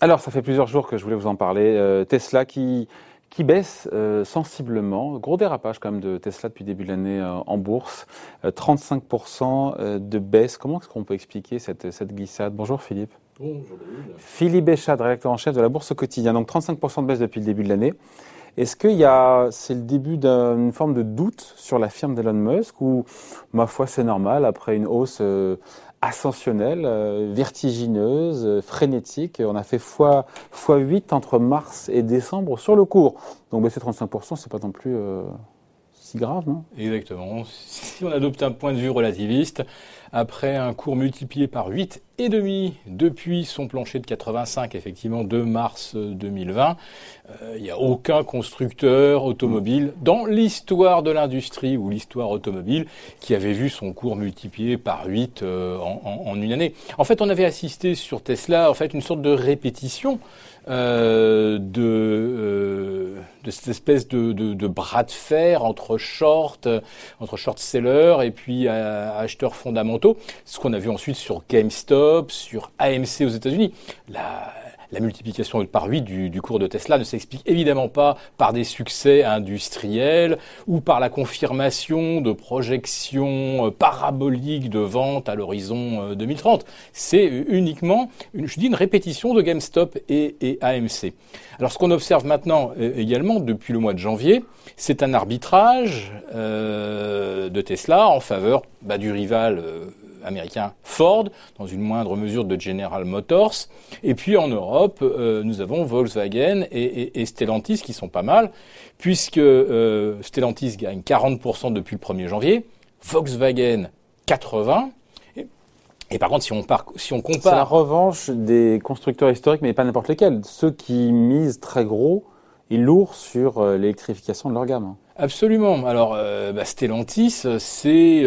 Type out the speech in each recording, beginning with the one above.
Alors, ça fait plusieurs jours que je voulais vous en parler. Tesla qui qui baisse euh, sensiblement. Gros dérapage quand même de Tesla depuis début de l'année euh, en bourse. 35% euh, de baisse. Comment est-ce qu'on peut expliquer cette, cette glissade? Bonjour Philippe. Bonjour Philippe Béchat, directeur en chef de la bourse au quotidien. Donc 35% de baisse depuis le début de l'année. Est-ce qu'il y a, c'est le début d'une forme de doute sur la firme d'Elon Musk ou, ma foi, c'est normal après une hausse ascensionnelle, euh, vertigineuse, euh, frénétique. On a fait fois, fois 8 entre mars et décembre sur le cours. Donc baisser 35%, c'est pas non plus euh, si grave, non? Exactement. Si on adopte un point de vue relativiste, après un cours multiplié par 8 et demi depuis son plancher de 85, effectivement, de mars 2020. Euh, il n'y a aucun constructeur automobile dans l'histoire de l'industrie ou l'histoire automobile qui avait vu son cours multiplié par 8 euh, en, une année. En fait, on avait assisté sur Tesla, en fait, une sorte de répétition euh, de, de cette espèce de, de, bras de fer entre short, entre short sellers et puis acheteurs fondamentaux. Ce qu'on a vu ensuite sur GameStop sur AMC aux États-Unis. Multiplication par 8 du, cours de Tesla ne s'explique évidemment pas par des succès industriels ou par la confirmation de projections euh, paraboliques de vente à l'horizon 2030. Euh, C'est uniquement, une, je dis, une répétition de GameStop et, AMC. Alors ce qu'on observe maintenant euh, également depuis le mois de janvier, c'est un arbitrage de Tesla en faveur bah, du rival américain Ford, dans une moindre mesure de General Motors. Et puis en Europe, euh, nous avons Volkswagen et, Stellantis qui sont pas mal, puisque euh, Stellantis gagne 40% depuis le 1er janvier, Volkswagen 80%. Et, par contre, si on, si on compare... C'est la revanche des constructeurs historiques, mais pas n'importe lesquels. Ceux qui misent très gros et lourd sur euh, l'électrification de leur gamme. Absolument. Alors, bah, Stellantis, c'est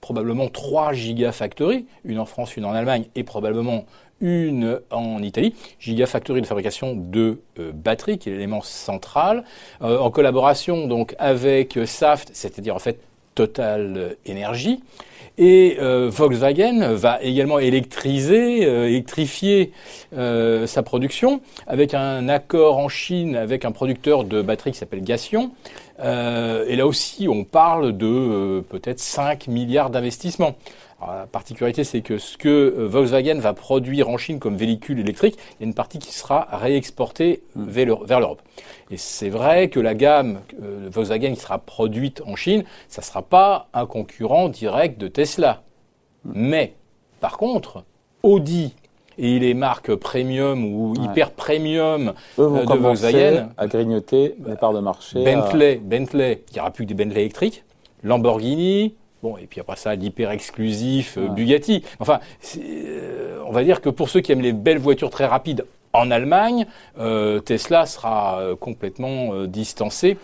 probablement trois gigafactories, une en France, une en Allemagne et probablement une en Italie, gigafactory de fabrication de euh, batteries, qui est l'élément central, euh, en collaboration donc avec Saft, c'est-à-dire en fait Total Energy. Et euh, Volkswagen va également électriser, électrifier sa production avec un accord en Chine avec un producteur de batteries qui s'appelle Gassion, euh, et là aussi, on parle de euh, peut-être 5 milliards d'investissements. La particularité, c'est que ce que euh, Volkswagen va produire en Chine comme véhicule électrique, il y a une partie qui sera réexportée vers l'Europe. Et c'est vrai que la gamme Volkswagen qui sera produite en Chine, ça ne sera pas un concurrent direct de Tesla. Mais, par contre, Audi et les marques premium ou hyper premium euh, de Volkswagen à grignoter les parts de marché. Bentley, Bentley, il n'y aura plus que des Bentley électriques. Lamborghini, Bon, et puis après ça, l'hyper exclusif euh, Bugatti. Enfin, euh, on va dire que pour ceux qui aiment les belles voitures très rapides en Allemagne, Tesla sera complètement distancé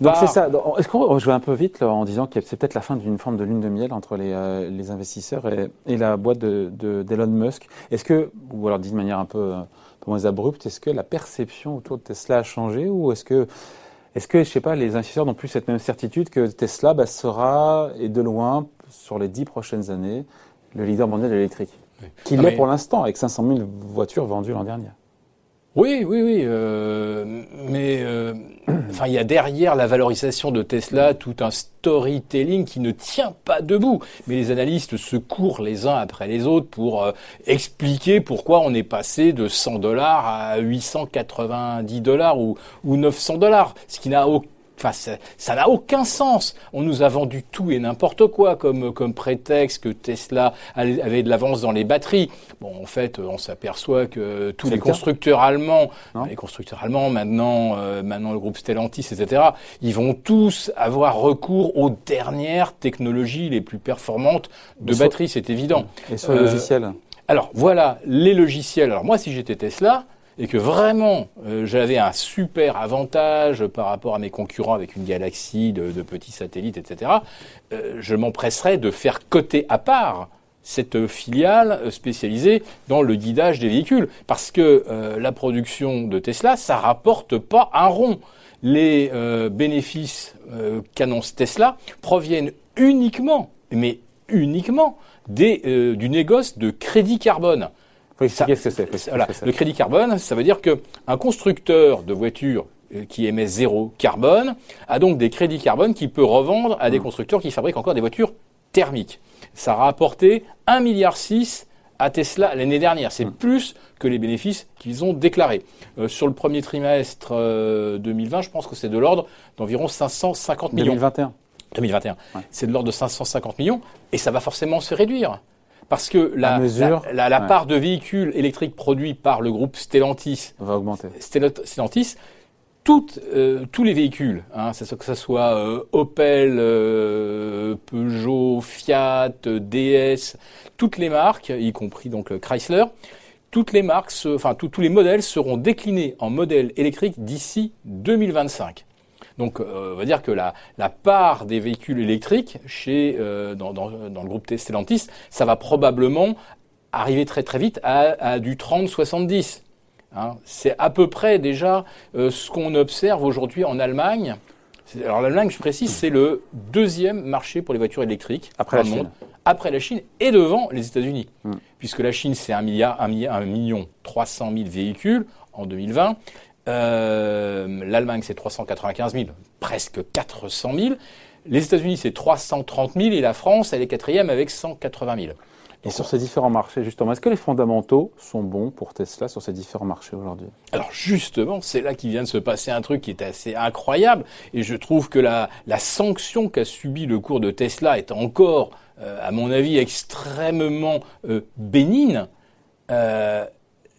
donc c'est ça. Est-ce qu'on joue un peu vite en disant que c'est peut-être la fin d'une forme de lune de miel entre les, euh, les investisseurs et, et, la boîte d'Elon de, d'Elon Musk? Est-ce que, ou alors dit de manière un peu, un peu moins abrupte, est-ce que la perception autour de Tesla a changé ou est-ce que, est-ce que, je sais pas, les investisseurs n'ont plus cette même certitude que Tesla bah, sera, et de loin, sur les dix prochaines années, le leader mondial de l'électrique Qu'il l'est pour l'instant, avec 500 000 voitures vendues l'an dernier? Oui, oui, oui. Euh, mais euh, il y a derrière la valorisation de Tesla tout un storytelling qui ne tient pas debout. Mais les analystes se courent les uns après les autres pour euh, expliquer pourquoi on est passé de 100 dollars à 890 dollars ou, ou 900 dollars, ce qui n'a aucun Enfin, ça n'a aucun sens. On nous a vendu tout et n'importe quoi comme, comme prétexte que Tesla avait de l'avance dans les batteries. Bon, en fait, on s'aperçoit que tous les constructeurs allemands, les constructeurs allemands, maintenant, euh, maintenant le groupe Stellantis, etc., ils vont tous avoir recours aux dernières technologies les plus performantes de batteries, c'est évident. Et sur les euh, logiciels Alors, voilà, les logiciels. Alors moi, si j'étais Tesla, et que vraiment euh, j'avais un super avantage par rapport à mes concurrents avec une galaxie de, petits satellites, etc., euh, je m'empresserais de faire coter à part cette filiale spécialisée dans le guidage des véhicules. Parce que euh, la production de Tesla, ça rapporte pas un rond. Les bénéfices qu'annonce Tesla proviennent uniquement, mais uniquement, des, du négoce de crédit carbone. Ce que c'est. Voilà. Le crédit carbone, ça veut dire qu'un constructeur de voitures euh, qui émet zéro carbone a donc des crédits carbone qu'il peut revendre à des mmh. constructeurs qui fabriquent encore des voitures thermiques. Ça a rapporté 1,6 milliard à Tesla l'année dernière. C'est mmh. plus que les bénéfices qu'ils ont déclarés. Euh, sur le premier trimestre 2020, je pense que c'est de l'ordre d'environ 550 millions. 2021. 2021. C'est de l'ordre de 550 millions et ça va forcément se réduire. Parce que la, la, part de véhicules électriques produits par le groupe Stellantis va augmenter. Stellantis, toutes, euh, tous les véhicules, hein, que ce soit euh, Opel, euh, Peugeot, Fiat, DS, toutes les marques, y compris donc Chrysler, toutes les marques, enfin tous les modèles seront déclinés en modèles électriques d'ici 2025. Donc, euh, on va dire que la, la, part des véhicules électriques chez, euh, dans, dans, dans, le groupe Stellantis, ça va probablement arriver très très vite à, à du 30-70. Hein. C'est à peu près déjà euh, ce qu'on observe aujourd'hui en Allemagne. Alors l'Allemagne, je précise, c'est le deuxième marché pour les voitures électriques après la Chine. après la Chine et devant les États-Unis, hmm. puisque la Chine c'est un milliard, un milliard, un million 300 000 véhicules en 2020. Euh, L'Allemagne, c'est 395 000, presque 400 000. Les États-Unis, c'est 330 000 et la France, elle est quatrième avec 180 000. Et sur ces différents marchés, justement, est-ce que les fondamentaux sont bons pour Tesla sur ces différents marchés aujourd'hui? Alors justement, c'est là qu'il vient de se passer un truc qui est assez incroyable, et je trouve que la, la sanction qu'a subi le cours de Tesla est encore, euh, à mon avis, extrêmement euh, bénigne. Euh,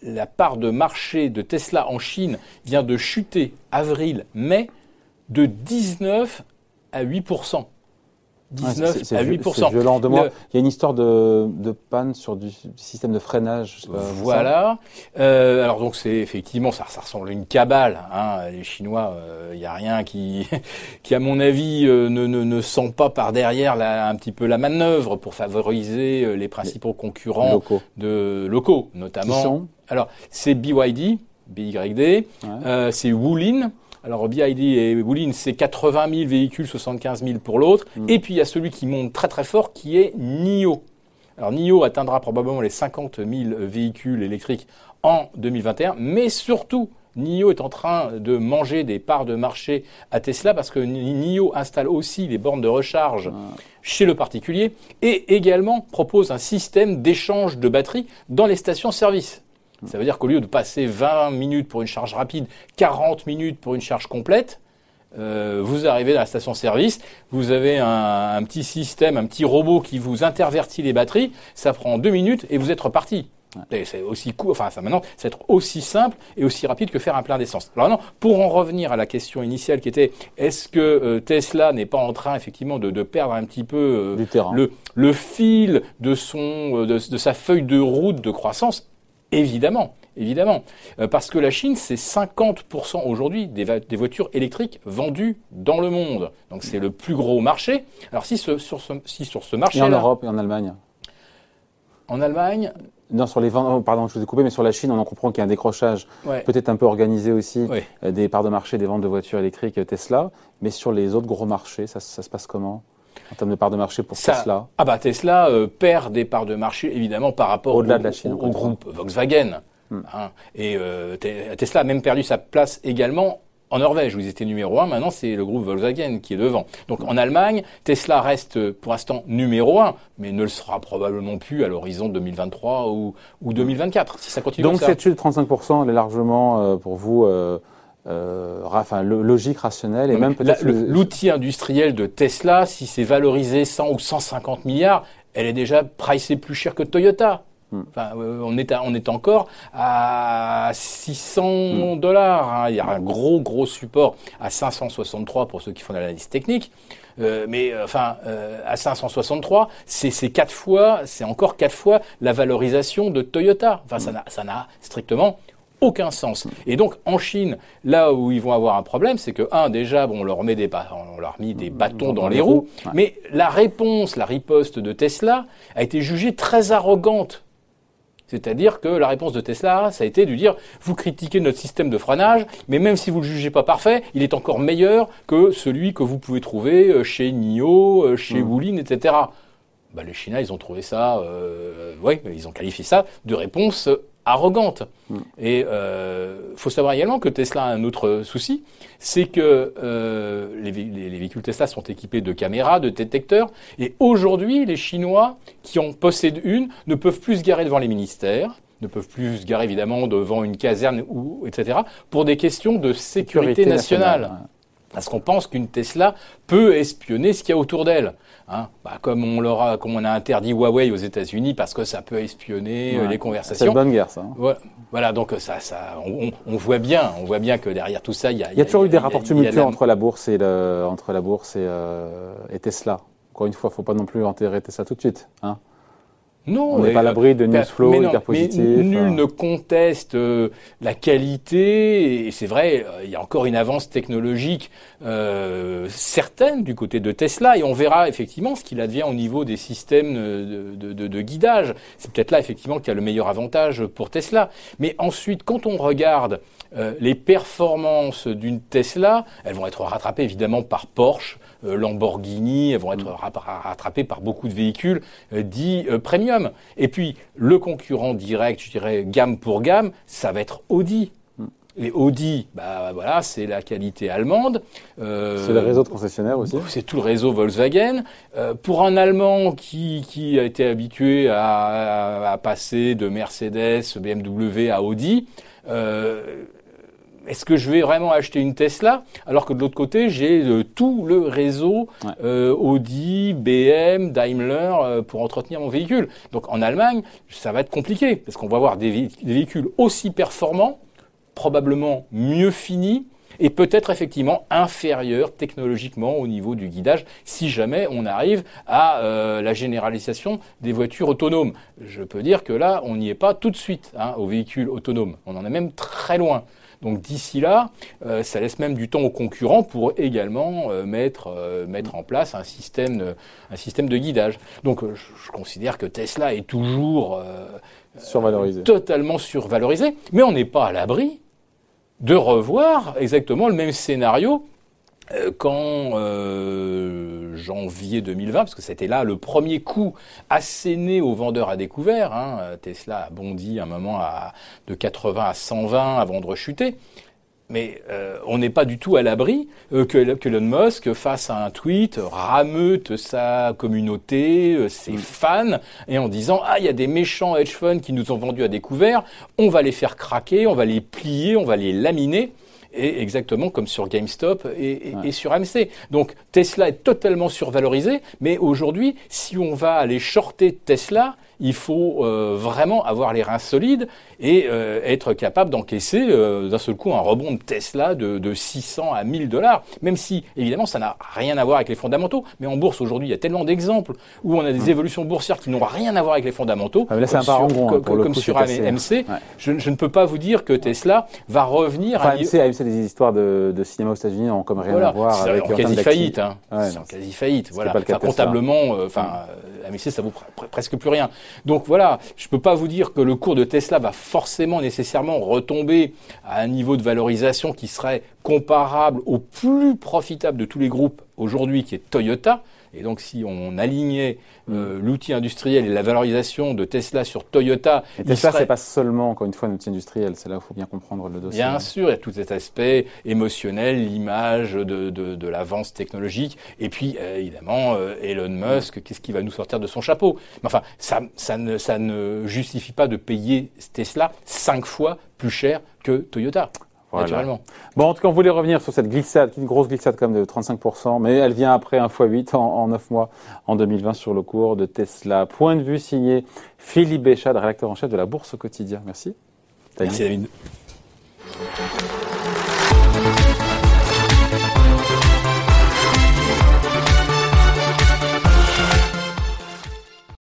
la part de marché de Tesla en Chine vient de chuter avril-mai de 19 à 8 19 à 8 C'est violent. De moi. Il y a une histoire de, panne sur du système de freinage. voilà. Euh, alors donc c'est effectivement ça, ça ressemble à une cabale. Hein. Les Chinois, euh, il n'y a rien qui, qui à mon avis euh, ne, ne, ne, sent pas par derrière la, un petit peu la manœuvre pour favoriser les principaux concurrents locaux. de locaux, notamment. alors c'est BYD, BYD, c'est Wulin. Alors BID et Woolin, c'est 80 000 véhicules, 75 000 pour l'autre. Mm. Et puis il y a celui qui monte très très fort, qui est NIO. Alors NIO atteindra probablement les 50 000 véhicules électriques en 2021, mais surtout NIO est en train de manger des parts de marché à Tesla parce que NIO installe aussi des bornes de recharge ah. chez le particulier et également propose un système d'échange de batteries dans les stations-service. Ça veut dire qu'au lieu de passer 20 minutes pour une charge rapide, 40 minutes pour une charge complète, euh, vous arrivez à la station-service, vous avez un, petit système, un petit robot qui vous intervertit les batteries, ça prend deux minutes et vous êtes reparti. C'est aussi court, enfin ça maintenant, c'est aussi simple et aussi rapide que faire un plein d'essence. Alors non, pour en revenir à la question initiale qui était est-ce que euh, Tesla n'est pas en train effectivement de, perdre un petit peu euh, le, le fil de son de, de sa feuille de route de croissance Évidemment, évidemment. Euh, parce que la Chine, c'est 50% aujourd'hui des, voitures électriques vendues dans le monde. Donc c'est le plus gros marché. Alors si, sur, ce, si sur ce marché... Et en Europe et en Allemagne? En Allemagne non, sur les ventes, oh, pardon, je vous ai coupé, mais sur la Chine, on en comprend qu'il y a un décrochage peut-être un peu organisé aussi euh, des parts de marché des ventes de voitures électriques euh, Tesla. Mais sur les autres gros marchés, ça se passe comment? En termes de parts de marché pour Tesla Ah bah Tesla euh, perd des parts de marché évidemment par rapport au, de la Chine, au, groupe Volkswagen. Hmm. Hein. Et euh, Tesla a même perdu sa place également en Norvège, où ils étaient numéro un, maintenant c'est le groupe Volkswagen qui est devant. Donc en Allemagne, Tesla reste pour l'instant numéro un, mais ne le sera probablement plus à l'horizon 2023 ou, ou 2024, si ça continue Donc cette chute de 35%, elle est largement euh, pour vous euh, enfin, logique, rationnelle et même peut-être l'outil industriel de Tesla, si c'est valorisé 100 ou 150 milliards, elle est déjà pricée plus cher que Toyota. Hmm. Enfin, euh, on, est on est encore à 600 hmm. dollars. Hein. Il y a un gros gros support à 563 pour ceux qui font l'analyse technique. Euh, mais enfin, euh, à 563, c'est quatre fois, c'est encore quatre fois la valorisation de Toyota. Enfin, ça ça n'a strictement aucun sens. Et donc en Chine, là où ils vont avoir un problème, c'est que un déjà, bon, on leur met des on leur mis des bâtons dans les roues, mais la réponse, la riposte de Tesla a été jugée très arrogante. C'est-à-dire que la réponse de Tesla, ça a été de dire, vous critiquez notre système de freinage, mais même si vous le jugez pas parfait, il est encore meilleur que celui que vous pouvez trouver euh, chez NIO, euh, chez mmh. etc. bah, les Chinois, ils ont trouvé ça, euh, ouais, ils ont qualifié ça de réponse arrogante. Mm. Et il euh, faut savoir également que Tesla a un autre souci, c'est que euh, les, les, véhicules Tesla sont équipés de caméras, de détecteurs, et aujourd'hui, les Chinois qui en possèdent une ne peuvent plus se garer devant les ministères, ne peuvent plus se garer évidemment devant une caserne, ou, etc., pour des questions de sécurité, nationale. Parce qu'on pense qu'une Tesla peut espionner ce qu'il y a autour d'elle. Hein bah, comme on l'aura, comme on a interdit Huawei aux États-Unis parce que ça peut espionner euh, les conversations. C'est une bonne guerre, ça. Hein. Voilà, donc ça, ça, on, voit bien, on voit bien que derrière tout ça, il y a. Il y a toujours eu des rapports tumultueux entre la bourse et le, entre la bourse et, euh, et Tesla. Encore une fois, faut pas non plus enterrer Tesla tout de suite. Hein non, on n'est pas à l'abri de news flow hyper positifs. Nul hein. ne conteste euh, la qualité, et c'est vrai, euh, il y a encore une avance technologique euh, certaine du côté de Tesla, et on verra effectivement ce qu'il advient au niveau des systèmes de, de, de, de guidage. C'est peut-être là effectivement qu'il y a le meilleur avantage pour Tesla. Mais ensuite, quand on regarde euh, les performances d'une Tesla, elles vont être rattrapées évidemment par Porsche, euh, Lamborghini, elles vont être mm. rattrapées par beaucoup de véhicules euh, dits premium. Et puis le concurrent direct, je dirais gamme pour gamme, ça va être Audi. Mm. Et Audi, bah voilà, c'est la qualité allemande. c'est le réseau de concessionnaires aussi. C'est tout le réseau Volkswagen. pour un Allemand qui, qui a été habitué à, à, passer de Mercedes, BMW à Audi, est-ce que je vais vraiment acheter une Tesla alors que de l'autre côté j'ai euh, tout le réseau euh, Audi, BM, Daimler euh, pour entretenir mon véhicule. Donc en Allemagne, ça va être compliqué parce qu'on va avoir des, véhicules aussi performants, probablement mieux finis et peut-être effectivement inférieurs technologiquement au niveau du guidage si jamais on arrive à la généralisation des voitures autonomes. Je peux dire que là, on n'y est pas tout de suite hein, aux véhicules autonomes. On en est même très loin. Donc d'ici là, euh, ça laisse même du temps aux concurrents pour également euh, mettre, euh, mettre en place un système, de, un système de guidage. Donc je, considère que Tesla est toujours survalorisé. totalement survalorisé, mais on n'est pas à l'abri de revoir exactement le même scénario quand euh, janvier 2020, parce que c'était là le premier coup asséné aux vendeurs à découvert, hein, Tesla a bondi un moment à, de 80 à 120 avant de rechuter, mais euh, on n'est pas du tout à l'abri euh, que, que Elon Musk fasse un tweet, rameute sa communauté, euh, ses mm. fans, et en disant ah il y a des méchants hedge funds qui nous ont vendus à découvert, on va les faire craquer, on va les plier, on va les laminer et exactement comme sur GameStop et, sur AMC. Donc Tesla est totalement survalorisé, mais aujourd'hui, si on va aller shorter Tesla, il faut euh, vraiment avoir les reins solides et euh, être capable d'encaisser euh, d'un seul coup un rebond de Tesla de, de 600 à 1000 dollars, même si évidemment ça n'a rien à voir avec les fondamentaux. Mais en bourse aujourd'hui, il y a tellement d'exemples où on a des hum. évolutions boursières qui n'ont rien à voir avec les fondamentaux, ah, comme, sur, hein, comme, sur AMC. Je, je, ne peux pas vous dire que Tesla va revenir. Enfin, à AMC, AMC, des histoires de, de cinéma aux États-Unis n'ont comme rien à voir avec en quasi faillite. Hein. c'est en quasi faillite. Voilà. Enfin, comptablement, enfin, AMC ça vaut presque plus rien. Donc voilà, je ne peux pas vous dire que le cours de Tesla va forcément nécessairement retomber à un niveau de valorisation qui serait comparable au plus profitable de tous les groupes aujourd'hui, qui est Toyota. Et donc, si on alignait euh, mm. l'outil industriel et la valorisation de Tesla sur Toyota, et Tesla, serait... c'est pas seulement encore une fois un outil industriel. C'est là où il faut bien comprendre le dossier. Bien sûr, il y a tout cet aspect émotionnel, l'image de, de, de l'avance technologique, et puis euh, évidemment euh, Elon Musk, qu'est-ce qui va nous sortir de son chapeau? Mais enfin, ça, ça, ne, ça ne justifie pas de payer Tesla cinq fois plus cher que Toyota. Bon, en tout cas, on voulait revenir sur cette glissade, une grosse glissade comme de 35%, mais elle vient après un x8 en, en 9 mois en 2020 sur le cours de Tesla. Point de vue signé Philippe Béchade, rédacteur en chef de la Bourse au quotidien. Merci. Merci David.